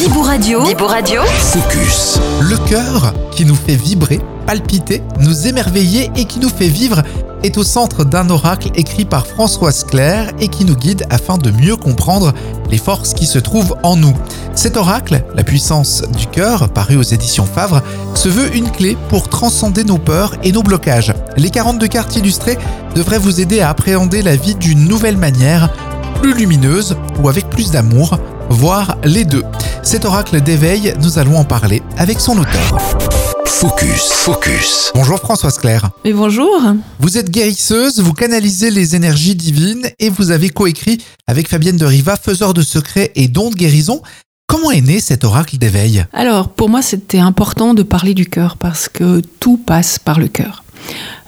Vibou Radio. Vibou Radio. Focus. Le cœur qui nous fait vibrer, palpiter, nous émerveiller et qui nous fait vivre est au centre d'un oracle écrit par Françoise Claire et qui nous guide afin de mieux comprendre les forces qui se trouvent en nous. Cet oracle, la puissance du cœur, paru aux éditions Favre, se veut une clé pour transcender nos peurs et nos blocages. Les 42 cartes illustrées devraient vous aider à appréhender la vie d'une nouvelle manière, plus lumineuse ou avec plus d'amour, voire les deux. Cet oracle d'éveil, nous allons en parler avec son auteur. Focus, focus. Bonjour Françoise Claire. Et bonjour. Vous êtes guérisseuse, vous canalisez les énergies divines et vous avez coécrit avec Fabienne de Riva, faiseur de secrets et dons de guérison. Comment est né cet oracle d'éveil? Alors, pour moi, c'était important de parler du cœur parce que tout passe par le cœur.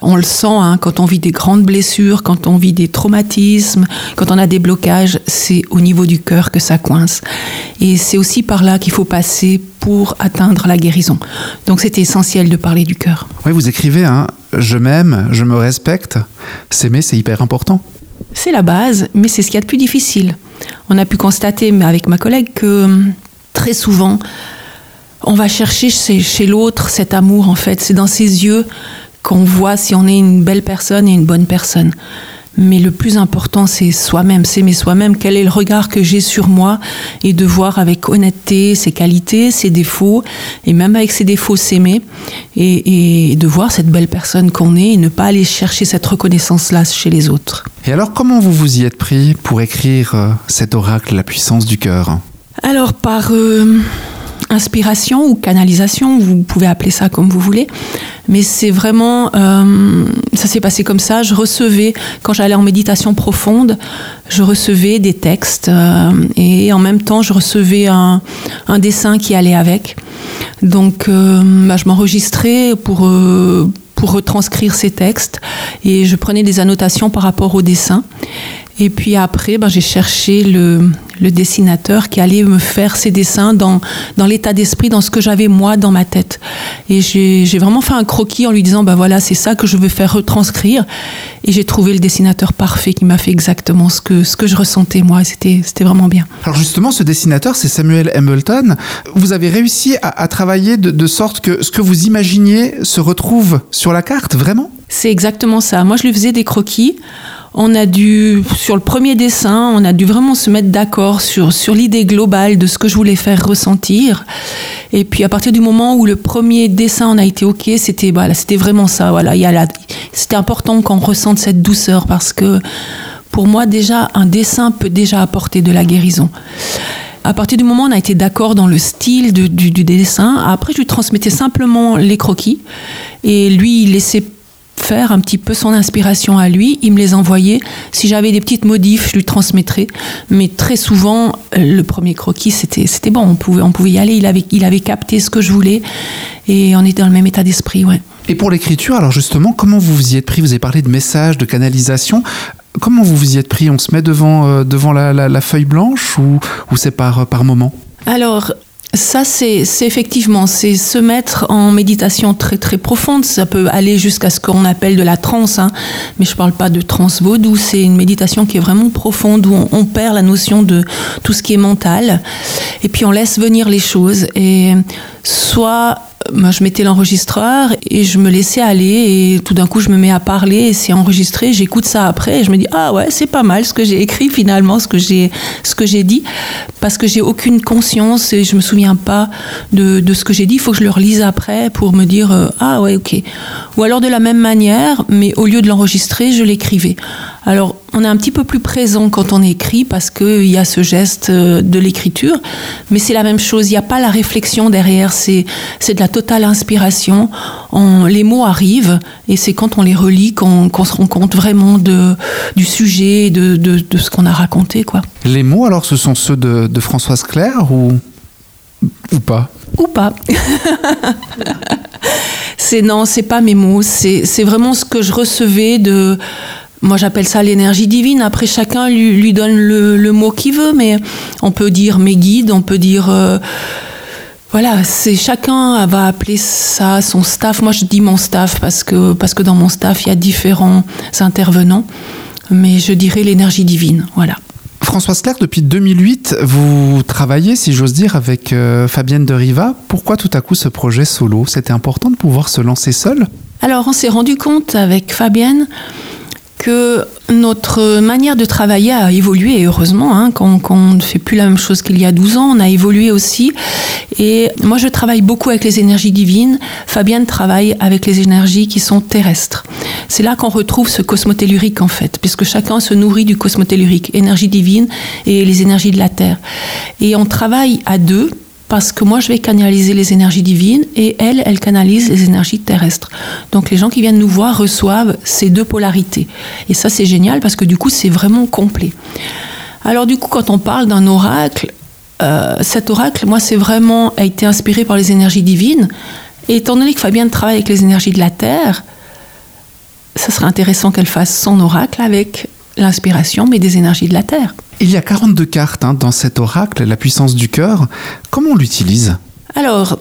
On le sent hein, quand on vit des grandes blessures, quand on vit des traumatismes, quand on a des blocages, c'est au niveau du cœur que ça coince. Et c'est aussi par là qu'il faut passer pour atteindre la guérison. Donc c'est essentiel de parler du cœur. Oui, vous écrivez, hein, je m'aime, je me respecte. S'aimer, c'est hyper important. C'est la base, mais c'est ce qu'il y a de plus difficile. On a pu constater avec ma collègue que hum, très souvent, on va chercher chez l'autre cet amour, en fait. C'est dans ses yeux qu'on voit si on est une belle personne et une bonne personne. Mais le plus important, c'est soi-même, s'aimer soi-même. Quel est le regard que j'ai sur moi et de voir avec honnêteté ses qualités, ses défauts, et même avec ses défauts s'aimer et, de voir cette belle personne qu'on est et ne pas aller chercher cette reconnaissance-là chez les autres. Et alors, comment vous vous y êtes pris pour écrire euh, cet oracle, la puissance du cœur? Alors, par euh, inspiration ou canalisation, vous pouvez appeler ça comme vous voulez. Mais c'est vraiment, euh, ça s'est passé comme ça. Je recevais, quand j'allais en méditation profonde, je recevais des textes euh, et en même temps, je recevais un, dessin qui allait avec. Donc, euh, bah, je m'enregistrais pour pour retranscrire ces textes et je prenais des annotations par rapport au dessin. Et puis après, ben, j'ai cherché le, dessinateur qui allait me faire ces dessins dans, dans l'état d'esprit, dans ce que j'avais moi dans ma tête. Et j'ai vraiment fait un croquis en lui disant, ben voilà, c'est ça que je veux faire retranscrire. Et j'ai trouvé le dessinateur parfait qui m'a fait exactement ce que, ce que je ressentais moi. C'était vraiment bien. Alors justement, ce dessinateur, c'est Samuel Hamilton. Vous avez réussi à, travailler de, de sorte que ce que vous imaginiez se retrouve sur la carte, vraiment? C'est exactement ça. Moi, je lui faisais des croquis on a dû, sur le premier dessin, on a dû vraiment se mettre d'accord sur, sur l'idée globale de ce que je voulais faire ressentir. Et puis à partir du moment où le premier dessin en a été ok, c'était voilà, c'était vraiment ça. Voilà, il c'était important qu'on ressente cette douceur parce que pour moi déjà un dessin peut déjà apporter de la guérison. À partir du moment où on a été d'accord dans le style du, du, dessin, après je lui transmettais simplement les croquis et lui il laissait faire un petit peu son inspiration à lui. Il me les envoyait. Si j'avais des petites modifs, je lui transmettrais. Mais très souvent, le premier croquis, c'était, c'était bon. On pouvait, on pouvait y aller. Il avait, il avait capté ce que je voulais. Et on était dans le même état d'esprit, ouais. Et pour l'écriture, alors justement, comment vous vous y êtes pris? Vous avez parlé de messages, de canalisation. Comment vous vous y êtes pris? On se met devant, euh, devant la, la, feuille blanche ou, ou c'est par, par moment? Alors, ça, c'est effectivement, c'est se mettre en méditation très très profonde. Ça peut aller jusqu'à ce qu'on appelle de la transe, hein. mais je parle pas de transe vaudou. C'est une méditation qui est vraiment profonde où on, perd la notion de tout ce qui est mental, et puis on laisse venir les choses. Et soit moi, je mettais l'enregistreur et je me laissais aller et tout d'un coup je me mets à parler et c'est enregistré, j'écoute ça après et je me dis ah ouais c'est pas mal ce que j'ai écrit finalement, ce que j'ai ce que j'ai dit. Parce que j'ai aucune conscience et je me souviens pas de, de ce que j'ai dit, il faut que je le relise après pour me dire euh, ah ouais ok. Ou alors de la même manière mais au lieu de l'enregistrer je l'écrivais. Alors on est un petit peu plus présent quand on écrit parce qu'il y a ce geste euh, de l'écriture, mais c'est la même chose, il n'y a pas la réflexion derrière, c'est de la totale inspiration. les mots arrivent et c'est quand on les relit qu'on se rend compte vraiment de, du sujet, de, de, ce qu'on a raconté. Quoi. Les mots, alors, ce sont ceux de, de Françoise Claire ou, ou pas? Ou pas. c'est non, c'est pas mes mots, c'est vraiment ce que je recevais de moi j'appelle ça l'énergie divine. Après chacun lui, lui donne le, le mot qu'il veut, mais on peut dire mes guides, on peut dire euh, voilà, c'est chacun va appeler ça son staff. Moi, je dis mon staff parce que parce que dans mon staff il y a différents intervenants, mais je dirais l'énergie divine. Voilà. Françoise Claire, depuis 2008, vous travaillez, si j'ose dire, avec euh, Fabienne de Riva. Pourquoi tout à coup ce projet solo? C'était important de pouvoir se lancer seul? Alors, on s'est rendu compte avec Fabienne que notre manière de travailler a évolué, et heureusement, hein, quand, on ne fait plus la même chose qu'il y a 12 ans, on a évolué aussi. Et moi, je travaille beaucoup avec les énergies divines. Fabienne travaille avec les énergies qui sont terrestres. C'est là qu'on retrouve ce cosmotellurique, en fait, puisque chacun se nourrit du cosmotellurique, énergie divine et les énergies de la Terre. Et on travaille à deux, parce que moi je vais canaliser les énergies divines et elle, elle canalise les énergies terrestres. Donc les gens qui viennent nous voir reçoivent ces deux polarités. Et ça c'est génial parce que du coup c'est vraiment complet. Alors du coup quand on parle d'un oracle, euh, cet oracle, moi c'est vraiment a été inspiré par les énergies divines. Et étant donné que Fabienne travaille avec les énergies de la Terre, ça serait intéressant qu'elle fasse son oracle avec l'inspiration, mais des énergies de la Terre. Il y a 42 cartes hein, dans cet oracle, la puissance du cœur. Comment on l'utilise? Alors,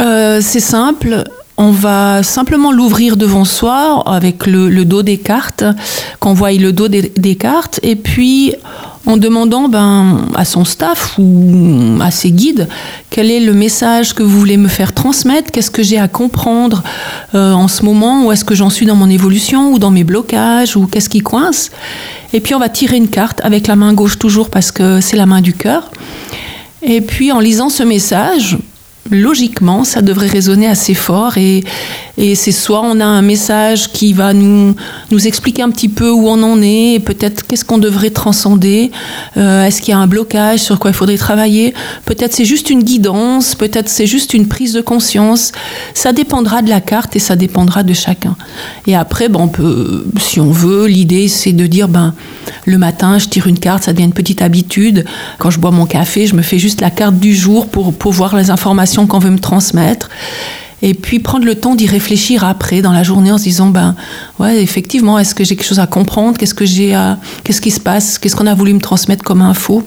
euh, c'est simple. On va simplement l'ouvrir devant soi avec le, dos des cartes, qu'on voit le dos des, des, cartes, et puis en demandant ben, à son staff ou à ses guides quel est le message que vous voulez me faire transmettre, qu'est-ce que j'ai à comprendre euh, en ce moment, où est-ce que j'en suis dans mon évolution ou dans mes blocages, ou qu'est-ce qui coince. Et puis on va tirer une carte avec la main gauche toujours parce que c'est la main du cœur. Et puis en lisant ce message, logiquement, ça devrait résonner assez fort et, c'est soit on a un message qui va nous, expliquer un petit peu où on en est, peut-être qu'est-ce qu'on devrait transcender, euh, est-ce qu'il y a un blocage, sur quoi il faudrait travailler, peut-être c'est juste une guidance, peut-être c'est juste une prise de conscience, ça dépendra de la carte et ça dépendra de chacun. Et après, peut, si on veut, l'idée c'est de dire, ben, le matin, je tire une carte, ça devient une petite habitude. Quand je bois mon café, je me fais juste la carte du jour pour, pour voir les informations qu'on veut me transmettre. Et puis prendre le temps d'y réfléchir après dans la journée en se disant ben ouais effectivement est-ce que j'ai quelque chose à comprendre? Qu'est-ce que j'ai à qu'est-ce qui se passe? Qu'est-ce qu'on a voulu me transmettre comme info?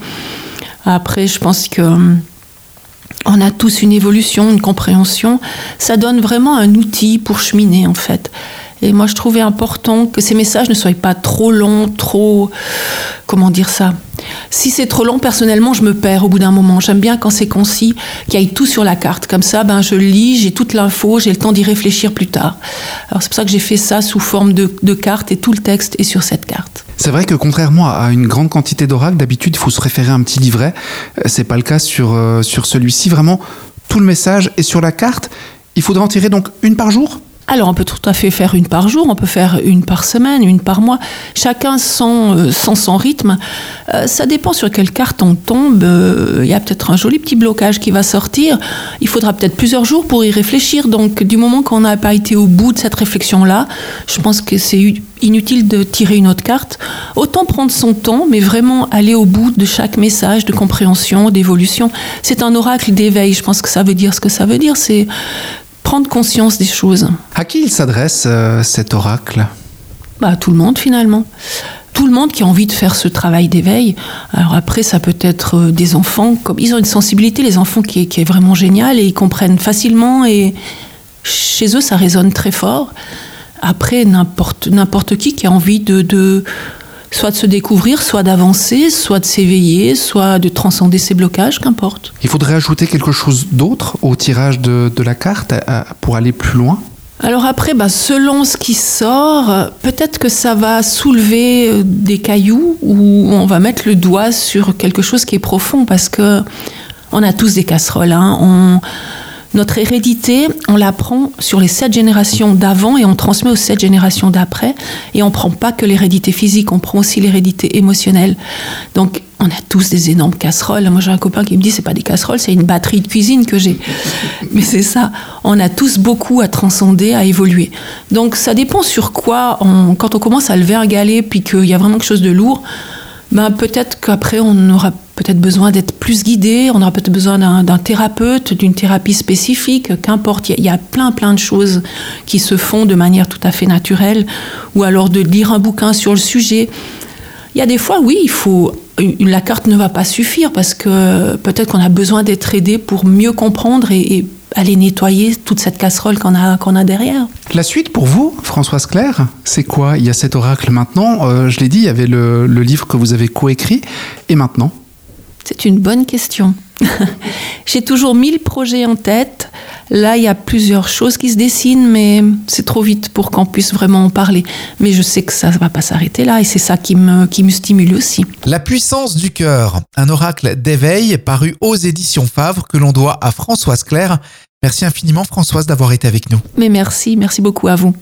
Après je pense que hum, on a tous une évolution une compréhension. Ça donne vraiment un outil pour cheminer en fait et moi, je trouvais important que ces messages ne soient pas trop longs, trop... Comment dire ça? Si c'est trop long, personnellement, je me perds au bout d'un moment. J'aime bien quand c'est concis, qu'il y ait tout sur la carte. Comme ça, ben, je lis, j'ai toute l'info, j'ai le temps d'y réfléchir plus tard. Alors c'est pour ça que j'ai fait ça sous forme de, de carte et tout le texte est sur cette carte. C'est vrai que contrairement à une grande quantité d'oracles, d'habitude, il faut se référer à un petit livret. Euh, c'est pas le cas sur, euh, sur celui-ci. Vraiment, tout le message est sur la carte. Il faudra en tirer donc une par jour? Alors on peut tout à fait faire une par jour, on peut faire une par semaine, une par mois, chacun sans, euh, son rythme. Euh, ça dépend sur quelle carte on tombe. Euh, il y a peut-être un joli petit blocage qui va sortir. Il faudra peut-être plusieurs jours pour y réfléchir. Donc du moment qu'on n'a pas été au bout de cette réflexion-là, je pense que c'est inutile de tirer une autre carte. Autant prendre son temps, mais vraiment aller au bout de chaque message de compréhension, d'évolution. C'est un oracle d'éveil. Je pense que ça veut dire ce que ça veut dire. C'est prendre conscience des choses. À qui il s'adresse euh, cet oracle? Bah, À tout le monde finalement. Tout le monde qui a envie de faire ce travail d'éveil. Alors après, ça peut être euh, des enfants, comme ils ont une sensibilité, les enfants qui est, qui est vraiment géniale et ils comprennent facilement et chez eux, ça résonne très fort. Après, n'importe n'importe qui qui a envie de, de soit de se découvrir, soit d'avancer, soit de s'éveiller, soit de transcender ses blocages, qu'importe. Il faudrait ajouter quelque chose d'autre au tirage de, la carte pour aller plus loin? Alors après, bah, selon ce qui sort, peut-être que ça va soulever euh, des cailloux ou on va mettre le doigt sur quelque chose qui est profond parce que on a tous des casseroles. Hein. On, notre hérédité, on la prend sur les sept générations d'avant et on transmet aux sept générations d'après. Et on prend pas que l'hérédité physique, on prend aussi l'hérédité émotionnelle. Donc, on a tous des énormes casseroles. Moi, j'ai un copain qui me dit c'est pas des casseroles, c'est une batterie de cuisine que j'ai. Mais c'est ça. On a tous beaucoup à transcender, à évoluer. Donc, ça dépend sur quoi. quand on commence à lever un galet, puis qu'il y a vraiment quelque chose de lourd, ben peut-être qu'après on aura peut-être besoin d'être plus guidé, on aura peut-être besoin d'un thérapeute, d'une thérapie spécifique, qu'importe. Il y, a plein plein de choses qui se font de manière tout à fait naturelle, ou alors de lire un bouquin sur le sujet. Il y a des fois, oui, il faut la carte ne va pas suffire parce que peut-être qu'on a besoin d'être aidé pour mieux comprendre et, aller nettoyer toute cette casserole qu'on a, qu'on a derrière. La suite pour vous, Françoise Claire, c'est quoi? Il y a cet oracle maintenant, euh, je l'ai dit, il y avait le, le livre que vous avez coécrit, et maintenant? C'est une bonne question. J'ai toujours mille projets en tête. Là, il y a plusieurs choses qui se dessinent, mais c'est trop vite pour qu'on puisse vraiment en parler. Mais je sais que ça ne va pas s'arrêter là, et c'est ça qui me, qui me stimule aussi. La puissance du cœur, un oracle d'éveil paru aux éditions Favre que l'on doit à Françoise Claire. Merci infiniment Françoise d'avoir été avec nous. Mais merci, merci beaucoup à vous.